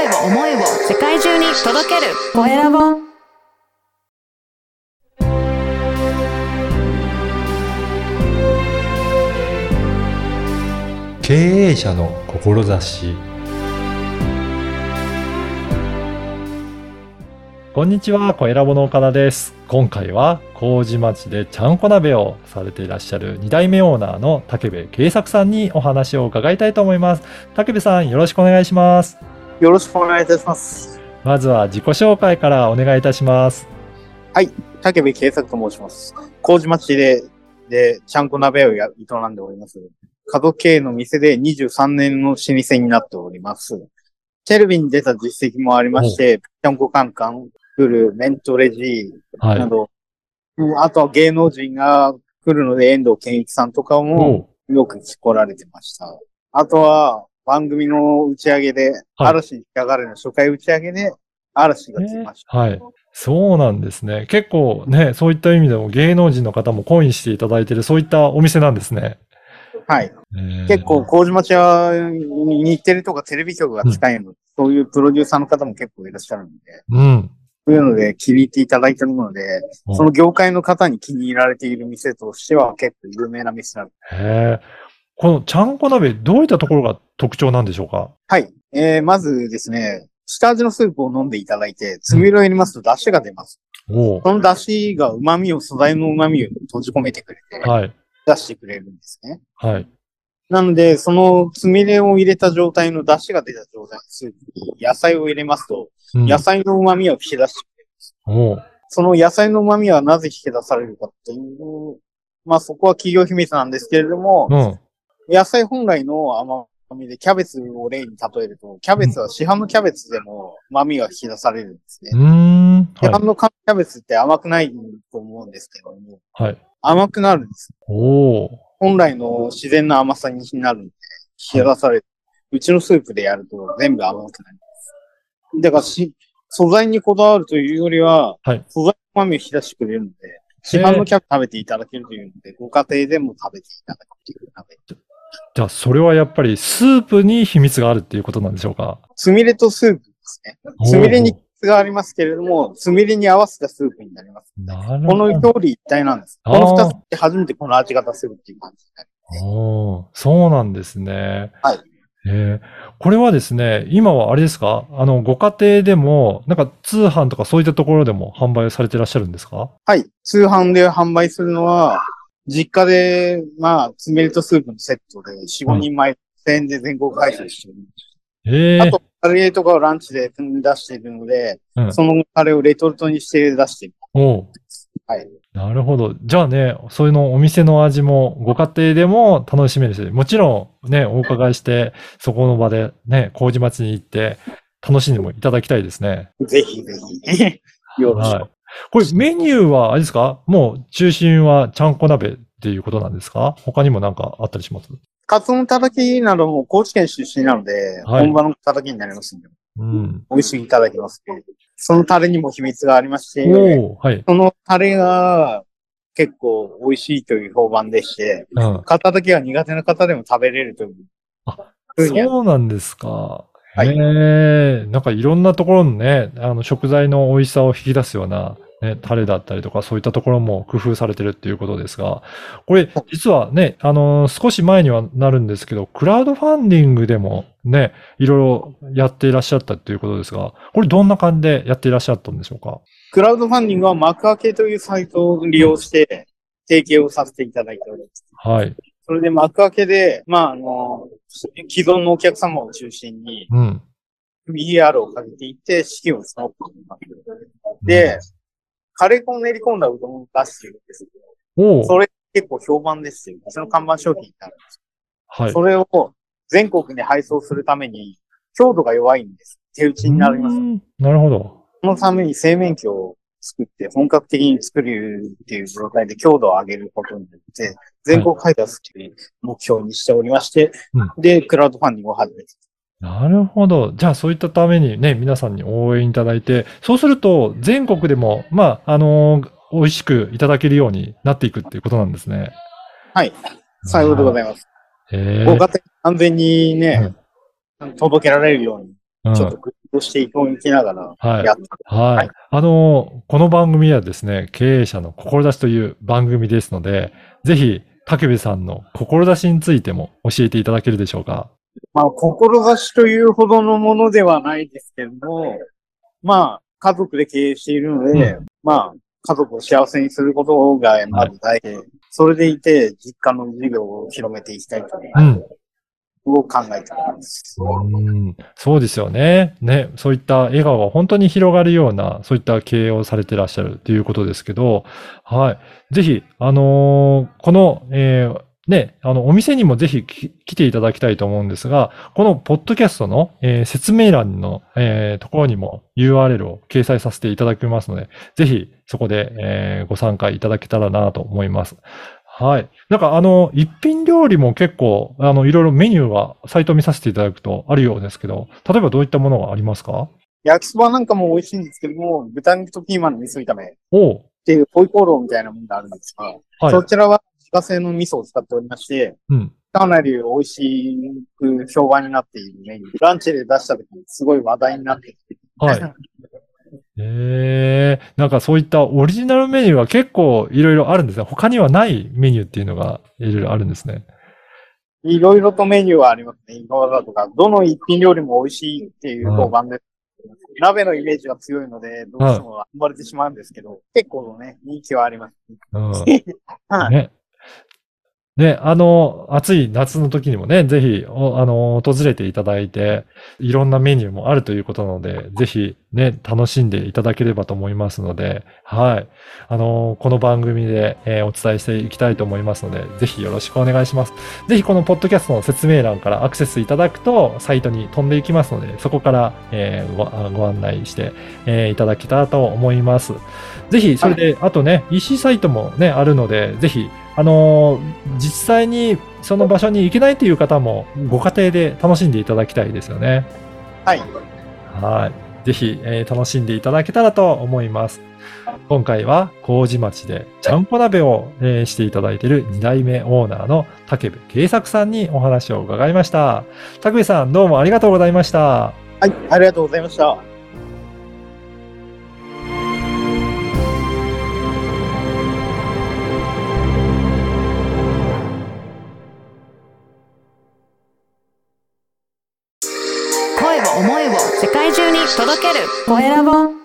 声を思いを世界中に届けるコエラボ経営者の志こんにちは、小ラボの岡田です。今回は麹町でちゃんこ鍋をされていらっしゃる2代目オーナーの竹部慶作さんにお話を伺いたいと思います。竹部さん、よろしくお願いします。よろしくお願いいたします。まずは自己紹介からお願いいたします。竹部慶作と申します。麹町で、で、ちゃんこ鍋をや営んでおります。家族経営の店で23年の老舗になっております。テレビに出た実績もありまして、ちゃんこカンカン、来るメントレジは。ないど、うんあとは芸能人が来るので遠藤健一さんとかもおよく来られてました。あとは番組の打ち上げで、はい嵐にかかれの初回打ち上げで嵐が来ました。はい。そうなんですね。結構ね、そういった意味でも芸能人の方もコインしていただいている、そういったお店なんですね。はい。えー結構、麹町は日テレとかテレビ局が近いので、そういうプロデューサーの方も結構いらっしゃるので、うん。そういうので気に入っていただいてるので、うんその業界の方に気に入られている店としては結構有名な店なので。へえ。このちゃんこ鍋、どういったところが特徴なんでしょうか？はい。えー、まずですね、下味のスープを飲んでいただいて、つみれを入れますと出汁が出ます。おおその出汁が旨味を、素材の旨味を閉じ込めてくれて、はい。出してくれるんですね。はい。なので、そのつみれを入れた状態の出汁が出た状態のスープに野菜を入れますと、うん野菜の旨味を引き出してくれる。おうその野菜の旨味はなぜ引き出されるかっていう、まあそこは企業秘密なんですけれども、うん。野菜本来の甘みでキャベツを例に例えると、キャベツは市販のキャベツでも旨味が引き出されるんですね。うーん。市はい。販のキャベツって甘くないと思うんですけども、はい。甘くなるんです。おお本来の自然な甘さになるんで、引き出される。うちのスープでやると全部甘くなります。だからし、素材にこだわるというよりは、はい素材の旨味を引き出してくれるので、市販のキャベツ食べていただけるというので、ご家庭でも食べていただくという鍋。じゃあ、それはやっぱりスープに秘密があるっていうことなんでしょうか？つみれとスープですね。つみれに秘密がありますけれども、つみれに合わせたスープになります。なるこのほど。表裏一体なんです。この二つで初めてこの味が出せるっていう感じになります。おーそうなんですね。はい。えーこれはですね、今はあれですか？あの、ご家庭でも、なんか通販とかそういったところでも販売されていらっしゃるんですか？はい。通販で販売するのは、実家で、まあ、つみれとスープのセットで4、5人前、1000円で全国配送してる。ええあと、カレーとかをランチで出しているので、うんそのカレーをレトルトにして出している。おうはい。なるほど。じゃあね、そういうのお店の味もご家庭でも楽しめるし、もちろんね、お伺いして、そこの場でね、麹町に行って楽しんでもいただきたいですね。ぜひぜひ。よろしく。はい。これメニューはあれですか？もう中心はちゃんこ鍋っていうことなんですか？他にもなんかあったりします？カツオのたたきなども高知県出身なので、はい本場のたたきになりますので、うん。美味しくいただけますね。そのタレにも秘密がありまして、おおはい。そのタレが結構美味しいという評判でして、うん。たたきが苦手な方でも食べれるという。あそうなんですか。はいへえ、なんかいろんなところのね、あの食材の美味しさを引き出すような、ね、タレだったりとか、そういったところも工夫されてるっていうことですが、これ、実はね、あの、少し前にはなるんですけど、クラウドファンディングでもね、いろいろやっていらっしゃったっていうことですが、これどんな感じでやっていらっしゃったんでしょうか？クラウドファンディングは幕開けというサイトを利用して提携をさせていただいております。はい。それで幕開けで、まあ、あの、既存のお客様を中心にうん。BR をかけていって資金を募っています。で、カレー粉を練り込んだうどんを出しているんですけど、それ結構評判ですよ。その看板商品になるんです。はい。それを全国に配送するために強度が弱いんです。手打ちになりますう。んなるほど。そのために製麺機を作って本格的に作るっていう状態で強度を上げることによって、全国開発という目標にしておりまして、うで、クラウドファンディングを始めて。なるほど。じゃあそういったためにね、皆さんに応援いただいて、そうすると全国でも、まあ、あの美味しくいただけるようになっていくっていうことなんですね。はい。最後でございます。ご家庭に安全にね、届けられるようにうん。ちょっと工夫していきながらはい。やって、はい。はい。あの、この番組はですね、経営者の志という番組ですので、ぜひ、竹部さんの志についても教えていただけるでしょうか？まあ、志というほどのものではないですけども、まあ、家族で経営しているので、まあ、家族を幸せにすることがまず大事。で、それでいて、実家の事業を広めていきたいといううん。を考えてます。うんそうですよね。ね、そういった笑顔が本当に広がるような、そういった経営をされてらっしゃるということですけど、はい。ぜひ、あのーこの、えーね、あの、お店にもぜひ来ていただきたいと思うんですが、このポッドキャストの、えー説明欄の、えーところにも URL を掲載させていただきますので、ぜひそこで、えーご参加いただけたらなと思います。はい。なんかあの、一品料理も結構、あの、いろいろメニューがサイトを見させていただくとあるようですけど、例えばどういったものがありますか？焼きそばなんかも美味しいんですけども、豚肉とピーマンの味噌炒めっていうホイコーローみたいなものがあるんですが、はいそ。ちらは自家製の味噌を使っておりまして、うん。かなり美味しく評判になっているメニュー。ランチで出した時にすごい話題になっていて。はい。ええなんかそういったオリジナルメニューは結構いろいろあるんですね。他にはないメニューっていうのがいろいろあるんですね。いろいろとメニューはありますね。今だとか、どの一品料理も美味しいっていう評判で、鍋のイメージが強いので、どうしても生まれてしまうんですけど、結構ね、人気はあります。うん。はい。ね。ね、あの、暑い夏の時にもね、ぜひ、おあの、訪れていただいて、いろんなメニューもあるということなので、ぜひね、楽しんでいただければと思いますので、はい。あの、この番組で、えーお伝えしていきたいと思いますので、ぜひよろしくお願いします。ぜひこのポッドキャストの説明欄からアクセスいただくと、サイトに飛んでいきますので、そこから、えーご案内して、えーいただけたらと思います。ぜひ、それで、あとね、EC サイトもね、あるので、ぜひ、あのー実際にその場所に行けないという方も、ご家庭で楽しんでいただきたいですよね。はい。はい。ぜひ、えー楽しんでいただけたらと思います。今回は、麹町でちゃんこ鍋を、えーしていただいている2代目オーナーの竹部慶作さんにお話を伺いました。竹部さん、どうもありがとうございました。はい。ありがとうございました。声